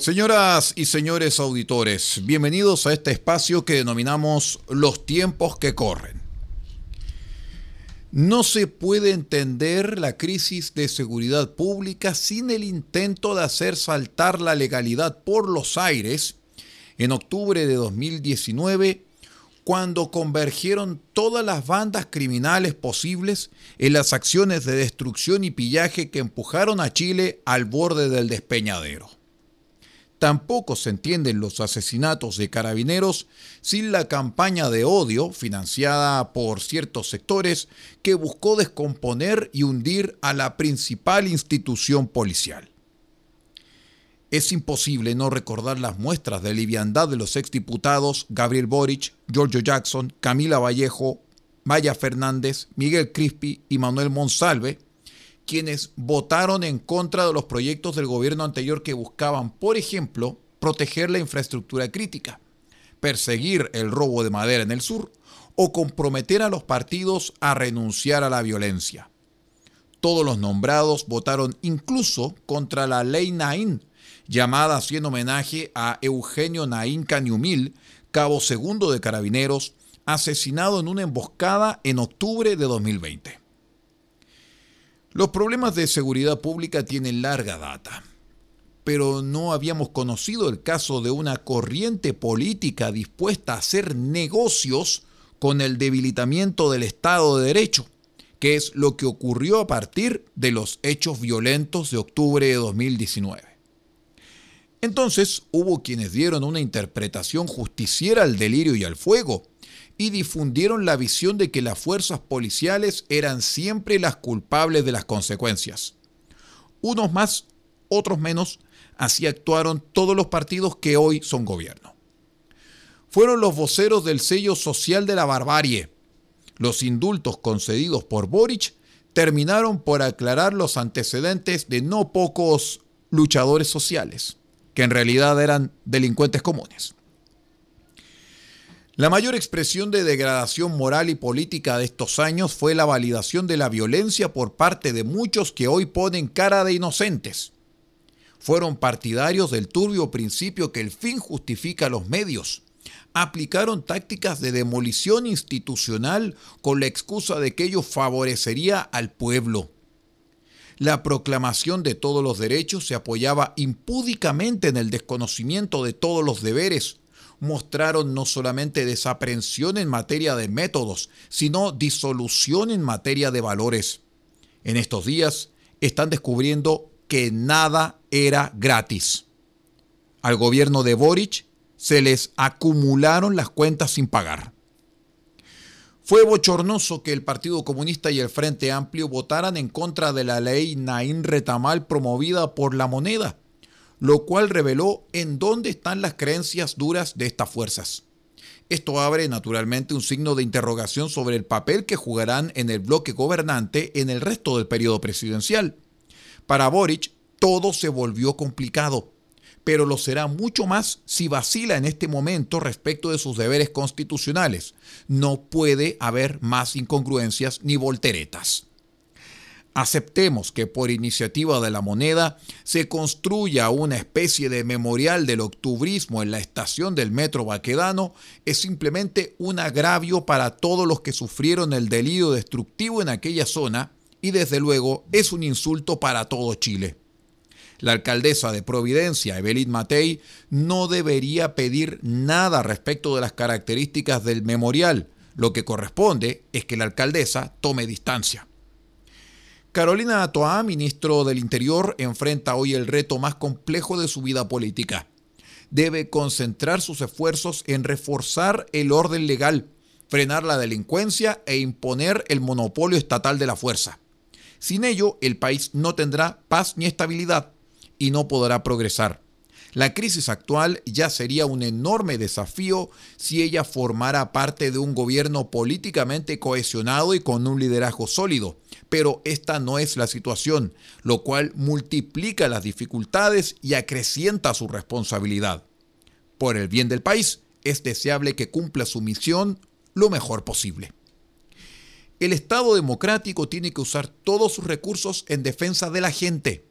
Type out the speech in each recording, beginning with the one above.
Señoras y señores auditores, bienvenidos a este espacio que denominamos Los tiempos que corren. No se puede entender la crisis de seguridad pública sin el intento de hacer saltar la legalidad por los aires en octubre de 2019, cuando convergieron todas las bandas criminales posibles en las acciones de destrucción y pillaje que empujaron a Chile al borde del despeñadero. Tampoco se entienden los asesinatos de carabineros sin la campaña de odio financiada por ciertos sectores que buscó descomponer y hundir a la principal institución policial. Es imposible no recordar las muestras de liviandad de los exdiputados Gabriel Boric, Giorgio Jackson, Camila Vallejo, Maya Fernández, Miguel Crispi y Manuel Monsalve, quienes votaron en contra de los proyectos del gobierno anterior que buscaban, por ejemplo, proteger la infraestructura crítica, perseguir el robo de madera en el sur o comprometer a los partidos a renunciar a la violencia. Todos los nombrados votaron incluso contra la ley Naín, llamada haciendo homenaje a Eugenio Naín Cañumil, cabo segundo de carabineros, asesinado en una emboscada en octubre de 2020. Los problemas de seguridad pública tienen larga data, pero no habíamos conocido el caso de una corriente política dispuesta a hacer negocios con el debilitamiento del Estado de Derecho, que es lo que ocurrió a partir de los hechos violentos de octubre de 2019. Entonces hubo quienes dieron una interpretación justiciera al delirio y al fuego, y difundieron la visión de que las fuerzas policiales eran siempre las culpables de las consecuencias. Unos más, otros menos, así actuaron todos los partidos que hoy son gobierno. Fueron los voceros del sello social de la barbarie. Los indultos concedidos por Boric terminaron por aclarar los antecedentes de no pocos luchadores sociales, que en realidad eran delincuentes comunes. La mayor expresión de degradación moral y política de estos años fue la validación de la violencia por parte de muchos que hoy ponen cara de inocentes. Fueron partidarios del turbio principio que el fin justifica los medios. Aplicaron tácticas de demolición institucional con la excusa de que ello favorecería al pueblo. La proclamación de todos los derechos se apoyaba impúdicamente en el desconocimiento de todos los deberes, mostraron no solamente desaprensión en materia de métodos, sino disolución en materia de valores. En estos días están descubriendo que nada era gratis. Al gobierno de Boric se les acumularon las cuentas sin pagar. Fue bochornoso que el Partido Comunista y el Frente Amplio votaran en contra de la ley Naín Retamal promovida por la moneda lo cual reveló en dónde están las creencias duras de estas fuerzas. Esto abre naturalmente un signo de interrogación sobre el papel que jugarán en el bloque gobernante en el resto del periodo presidencial. Para Boric, todo se volvió complicado, pero lo será mucho más si vacila en este momento respecto de sus deberes constitucionales. No puede haber más incongruencias ni volteretas. Aceptemos que por iniciativa de la moneda se construya una especie de memorial del octubrismo en la estación del metro Baquedano es simplemente un agravio para todos los que sufrieron el delirio destructivo en aquella zona y desde luego es un insulto para todo Chile. La alcaldesa de Providencia, Evelyn Matei, no debería pedir nada respecto de las características del memorial. Lo que corresponde es que la alcaldesa tome distancia. Carolina Atoá, ministro del Interior, enfrenta hoy el reto más complejo de su vida política. Debe concentrar sus esfuerzos en reforzar el orden legal, frenar la delincuencia e imponer el monopolio estatal de la fuerza. Sin ello, el país no tendrá paz ni estabilidad y no podrá progresar. La crisis actual ya sería un enorme desafío si ella formara parte de un gobierno políticamente cohesionado y con un liderazgo sólido. Pero esta no es la situación, lo cual multiplica las dificultades y acrecienta su responsabilidad. Por el bien del país, es deseable que cumpla su misión lo mejor posible. El Estado democrático tiene que usar todos sus recursos en defensa de la gente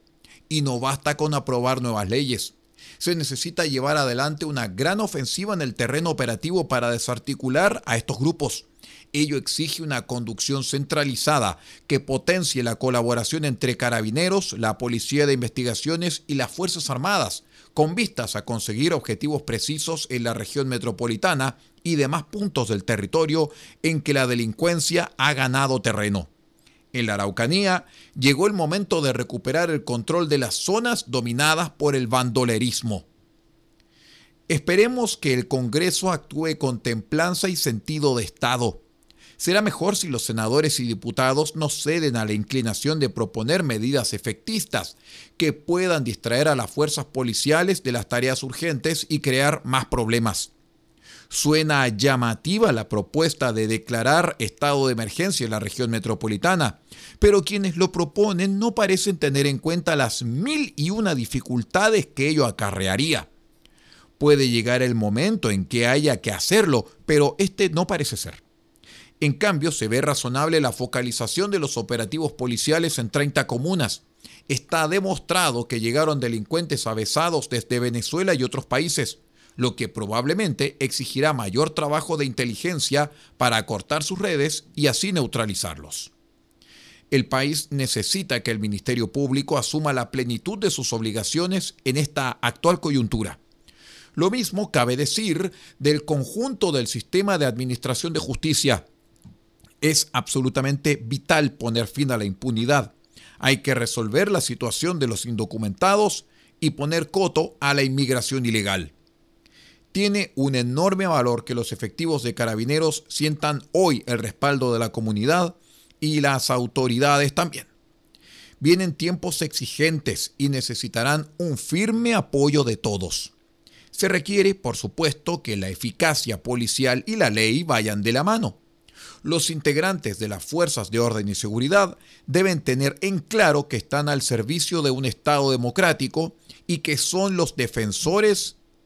y no basta con aprobar nuevas leyes se necesita llevar adelante una gran ofensiva en el terreno operativo para desarticular a estos grupos. Ello exige una conducción centralizada que potencie la colaboración entre carabineros, la Policía de Investigaciones y las Fuerzas Armadas, con vistas a conseguir objetivos precisos en la región metropolitana y demás puntos del territorio en que la delincuencia ha ganado terreno. En la Araucanía llegó el momento de recuperar el control de las zonas dominadas por el bandolerismo. Esperemos que el Congreso actúe con templanza y sentido de Estado. Será mejor si los senadores y diputados no ceden a la inclinación de proponer medidas efectistas que puedan distraer a las fuerzas policiales de las tareas urgentes y crear más problemas. Suena llamativa la propuesta de declarar estado de emergencia en la región metropolitana, pero quienes lo proponen no parecen tener en cuenta las mil y una dificultades que ello acarrearía. Puede llegar el momento en que haya que hacerlo, pero este no parece ser. En cambio, se ve razonable la focalización de los operativos policiales en 30 comunas. Está demostrado que llegaron delincuentes avesados desde Venezuela y otros países lo que probablemente exigirá mayor trabajo de inteligencia para acortar sus redes y así neutralizarlos. El país necesita que el Ministerio Público asuma la plenitud de sus obligaciones en esta actual coyuntura. Lo mismo cabe decir del conjunto del sistema de administración de justicia. Es absolutamente vital poner fin a la impunidad. Hay que resolver la situación de los indocumentados y poner coto a la inmigración ilegal tiene un enorme valor que los efectivos de carabineros sientan hoy el respaldo de la comunidad y las autoridades también. Vienen tiempos exigentes y necesitarán un firme apoyo de todos. Se requiere, por supuesto, que la eficacia policial y la ley vayan de la mano. Los integrantes de las fuerzas de orden y seguridad deben tener en claro que están al servicio de un Estado democrático y que son los defensores